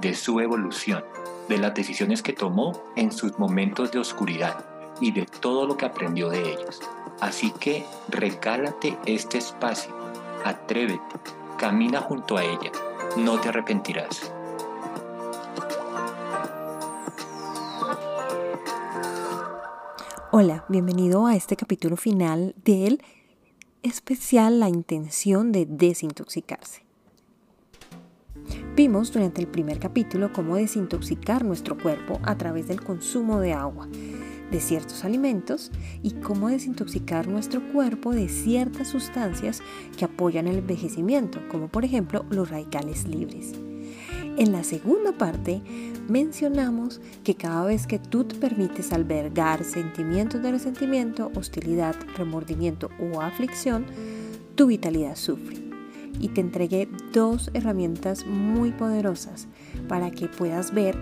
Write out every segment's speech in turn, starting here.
de su evolución, de las decisiones que tomó en sus momentos de oscuridad y de todo lo que aprendió de ellos. Así que regálate este espacio, atrévete, camina junto a ella, no te arrepentirás. Hola, bienvenido a este capítulo final del especial La intención de desintoxicarse. Vimos durante el primer capítulo cómo desintoxicar nuestro cuerpo a través del consumo de agua, de ciertos alimentos y cómo desintoxicar nuestro cuerpo de ciertas sustancias que apoyan el envejecimiento, como por ejemplo los radicales libres. En la segunda parte mencionamos que cada vez que tú te permites albergar sentimientos de resentimiento, hostilidad, remordimiento o aflicción, tu vitalidad sufre. Y te entregué dos herramientas muy poderosas para que puedas ver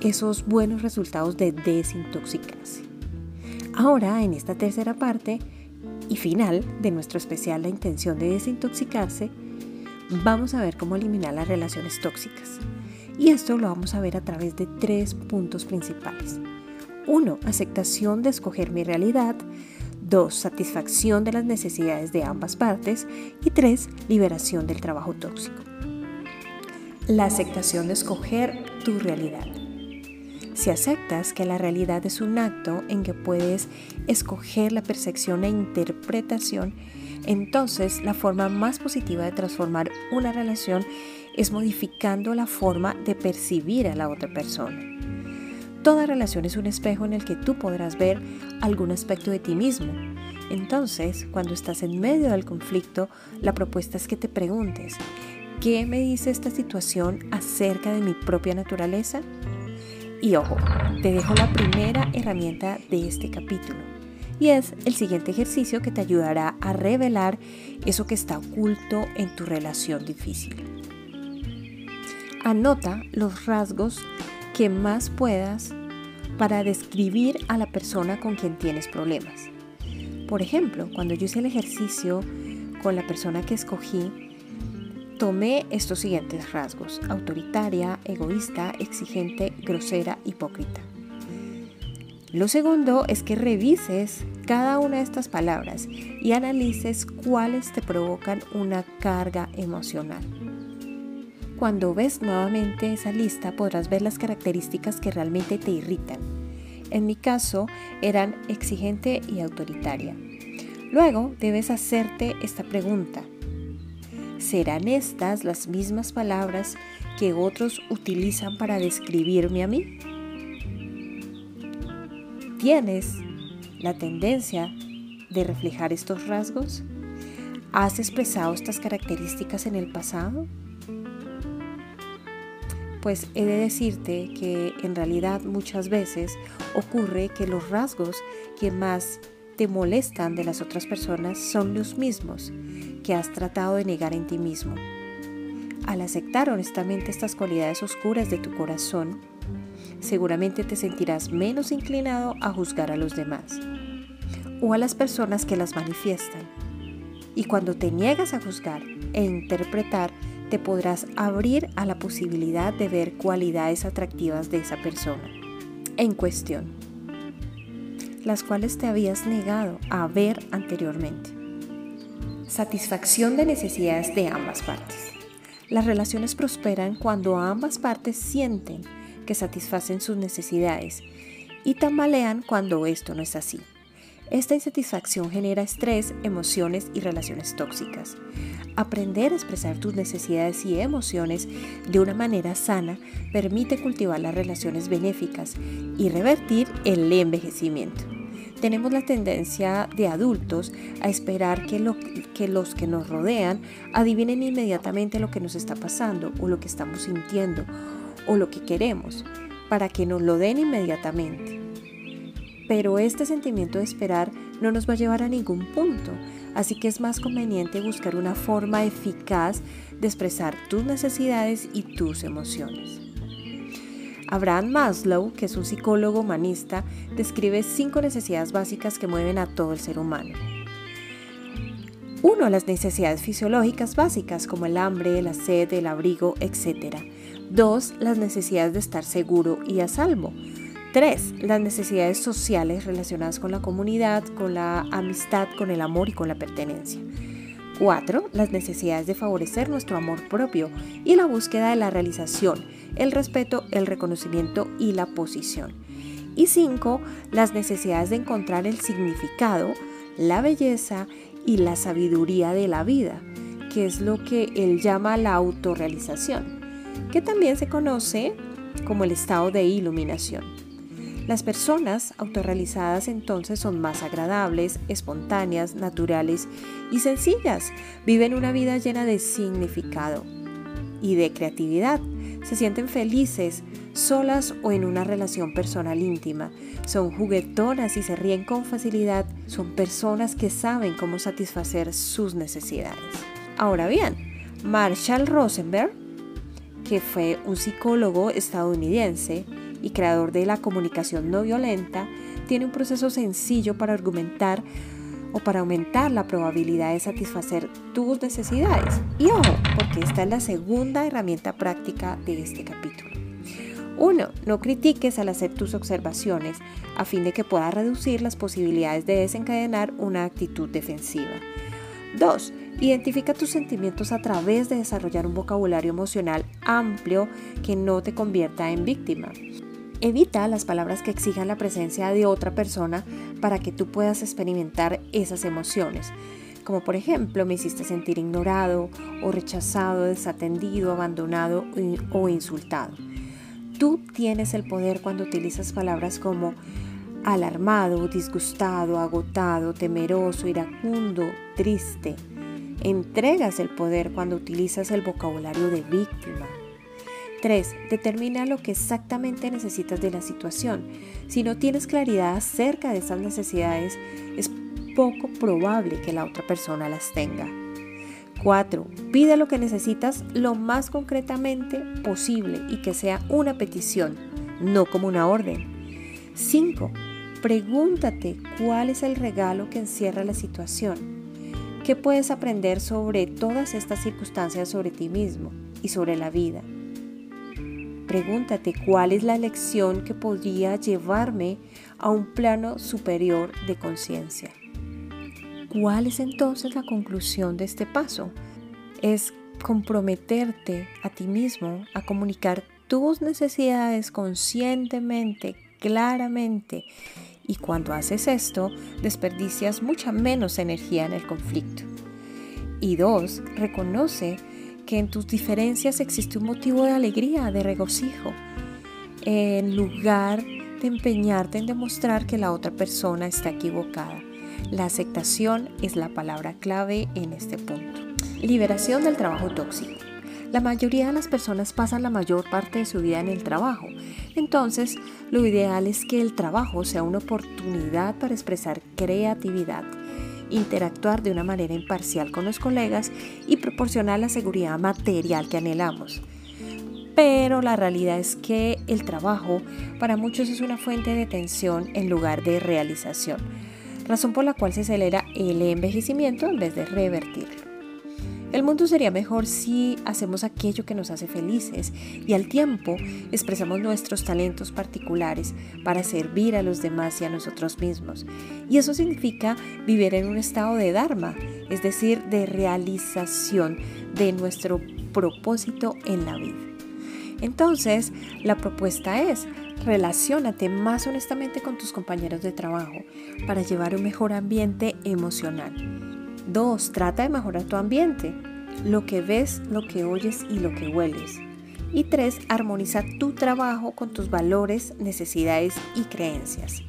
esos buenos resultados de desintoxicarse. Ahora, en esta tercera parte y final de nuestro especial La intención de desintoxicarse, vamos a ver cómo eliminar las relaciones tóxicas. Y esto lo vamos a ver a través de tres puntos principales. Uno, aceptación de escoger mi realidad. Dos, satisfacción de las necesidades de ambas partes. Y tres, liberación del trabajo tóxico. La aceptación de escoger tu realidad. Si aceptas que la realidad es un acto en que puedes escoger la percepción e interpretación, entonces la forma más positiva de transformar una relación es modificando la forma de percibir a la otra persona. Toda relación es un espejo en el que tú podrás ver algún aspecto de ti mismo. Entonces, cuando estás en medio del conflicto, la propuesta es que te preguntes, ¿qué me dice esta situación acerca de mi propia naturaleza? Y ojo, te dejo la primera herramienta de este capítulo. Y es el siguiente ejercicio que te ayudará a revelar eso que está oculto en tu relación difícil. Anota los rasgos que más puedas para describir a la persona con quien tienes problemas. Por ejemplo, cuando yo hice el ejercicio con la persona que escogí, tomé estos siguientes rasgos. Autoritaria, egoísta, exigente, grosera, hipócrita. Lo segundo es que revises cada una de estas palabras y analices cuáles te provocan una carga emocional. Cuando ves nuevamente esa lista podrás ver las características que realmente te irritan. En mi caso eran exigente y autoritaria. Luego debes hacerte esta pregunta. ¿Serán estas las mismas palabras que otros utilizan para describirme a mí? ¿Tienes la tendencia de reflejar estos rasgos? ¿Has expresado estas características en el pasado? Pues he de decirte que en realidad muchas veces ocurre que los rasgos que más te molestan de las otras personas son los mismos que has tratado de negar en ti mismo. Al aceptar honestamente estas cualidades oscuras de tu corazón, seguramente te sentirás menos inclinado a juzgar a los demás o a las personas que las manifiestan. Y cuando te niegas a juzgar e interpretar te podrás abrir a la posibilidad de ver cualidades atractivas de esa persona en cuestión, las cuales te habías negado a ver anteriormente. Satisfacción de necesidades de ambas partes. Las relaciones prosperan cuando ambas partes sienten que satisfacen sus necesidades y tambalean cuando esto no es así. Esta insatisfacción genera estrés, emociones y relaciones tóxicas. Aprender a expresar tus necesidades y emociones de una manera sana permite cultivar las relaciones benéficas y revertir el envejecimiento. Tenemos la tendencia de adultos a esperar que, que los que nos rodean adivinen inmediatamente lo que nos está pasando o lo que estamos sintiendo o lo que queremos para que nos lo den inmediatamente. Pero este sentimiento de esperar no nos va a llevar a ningún punto, así que es más conveniente buscar una forma eficaz de expresar tus necesidades y tus emociones. Abraham Maslow, que es un psicólogo humanista, describe cinco necesidades básicas que mueven a todo el ser humano. Uno, las necesidades fisiológicas básicas como el hambre, la sed, el abrigo, etc. Dos, las necesidades de estar seguro y a salvo. Tres, las necesidades sociales relacionadas con la comunidad, con la amistad, con el amor y con la pertenencia. Cuatro, las necesidades de favorecer nuestro amor propio y la búsqueda de la realización, el respeto, el reconocimiento y la posición. Y cinco, las necesidades de encontrar el significado, la belleza y la sabiduría de la vida, que es lo que él llama la autorrealización, que también se conoce como el estado de iluminación. Las personas autorrealizadas entonces son más agradables, espontáneas, naturales y sencillas. Viven una vida llena de significado y de creatividad. Se sienten felices, solas o en una relación personal íntima. Son juguetonas y se ríen con facilidad. Son personas que saben cómo satisfacer sus necesidades. Ahora bien, Marshall Rosenberg, que fue un psicólogo estadounidense y creador de la comunicación no violenta, tiene un proceso sencillo para argumentar o para aumentar la probabilidad de satisfacer tus necesidades. Y ojo, porque esta es la segunda herramienta práctica de este capítulo. 1. No critiques al hacer tus observaciones a fin de que puedas reducir las posibilidades de desencadenar una actitud defensiva. 2. Identifica tus sentimientos a través de desarrollar un vocabulario emocional amplio que no te convierta en víctima. Evita las palabras que exijan la presencia de otra persona para que tú puedas experimentar esas emociones, como por ejemplo me hiciste sentir ignorado o rechazado, desatendido, abandonado o insultado. Tú tienes el poder cuando utilizas palabras como alarmado, disgustado, agotado, temeroso, iracundo, triste. Entregas el poder cuando utilizas el vocabulario de víctima. 3. Determina lo que exactamente necesitas de la situación. Si no tienes claridad acerca de esas necesidades, es poco probable que la otra persona las tenga. 4. Pide lo que necesitas lo más concretamente posible y que sea una petición, no como una orden. 5. Pregúntate cuál es el regalo que encierra la situación. ¿Qué puedes aprender sobre todas estas circunstancias sobre ti mismo y sobre la vida? Pregúntate cuál es la lección que podría llevarme a un plano superior de conciencia. ¿Cuál es entonces la conclusión de este paso? Es comprometerte a ti mismo a comunicar tus necesidades conscientemente, claramente. Y cuando haces esto, desperdicias mucha menos energía en el conflicto. Y dos, reconoce que en tus diferencias existe un motivo de alegría, de regocijo, en lugar de empeñarte en demostrar que la otra persona está equivocada. La aceptación es la palabra clave en este punto. Liberación del trabajo tóxico. La mayoría de las personas pasan la mayor parte de su vida en el trabajo. Entonces, lo ideal es que el trabajo sea una oportunidad para expresar creatividad, interactuar de una manera imparcial con los colegas y proporcionar la seguridad material que anhelamos. Pero la realidad es que el trabajo para muchos es una fuente de tensión en lugar de realización razón por la cual se acelera el envejecimiento en vez de revertirlo. El mundo sería mejor si hacemos aquello que nos hace felices y al tiempo expresamos nuestros talentos particulares para servir a los demás y a nosotros mismos. Y eso significa vivir en un estado de Dharma, es decir, de realización de nuestro propósito en la vida. Entonces, la propuesta es, relaciónate más honestamente con tus compañeros de trabajo para llevar un mejor ambiente emocional. 2. Trata de mejorar tu ambiente, lo que ves, lo que oyes y lo que hueles. Y 3. Armoniza tu trabajo con tus valores, necesidades y creencias.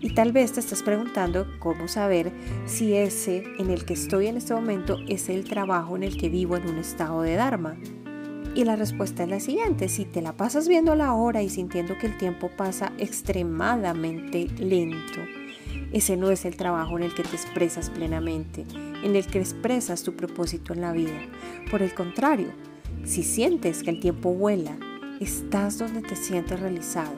Y tal vez te estás preguntando cómo saber si ese en el que estoy en este momento es el trabajo en el que vivo en un estado de Dharma. Y la respuesta es la siguiente, si te la pasas viendo la hora y sintiendo que el tiempo pasa extremadamente lento, ese no es el trabajo en el que te expresas plenamente, en el que expresas tu propósito en la vida. Por el contrario, si sientes que el tiempo vuela, estás donde te sientes realizado.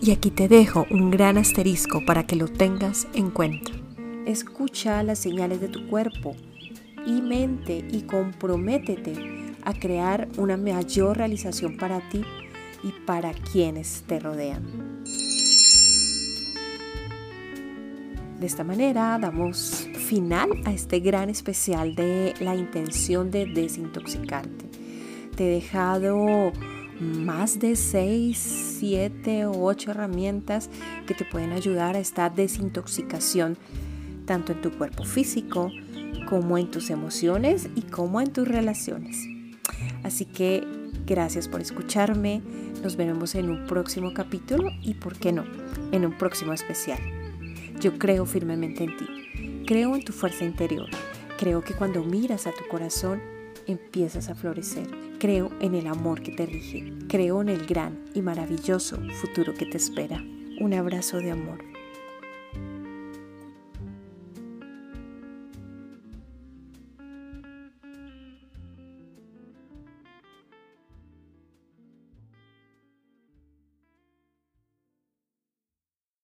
Y aquí te dejo un gran asterisco para que lo tengas en cuenta. Escucha las señales de tu cuerpo y mente y comprométete a crear una mayor realización para ti y para quienes te rodean. De esta manera damos final a este gran especial de la intención de desintoxicarte. Te he dejado más de 6, 7 o 8 herramientas que te pueden ayudar a esta desintoxicación, tanto en tu cuerpo físico como en tus emociones y como en tus relaciones. Así que gracias por escucharme, nos veremos en un próximo capítulo y, ¿por qué no?, en un próximo especial. Yo creo firmemente en ti, creo en tu fuerza interior, creo que cuando miras a tu corazón empiezas a florecer, creo en el amor que te rige, creo en el gran y maravilloso futuro que te espera. Un abrazo de amor.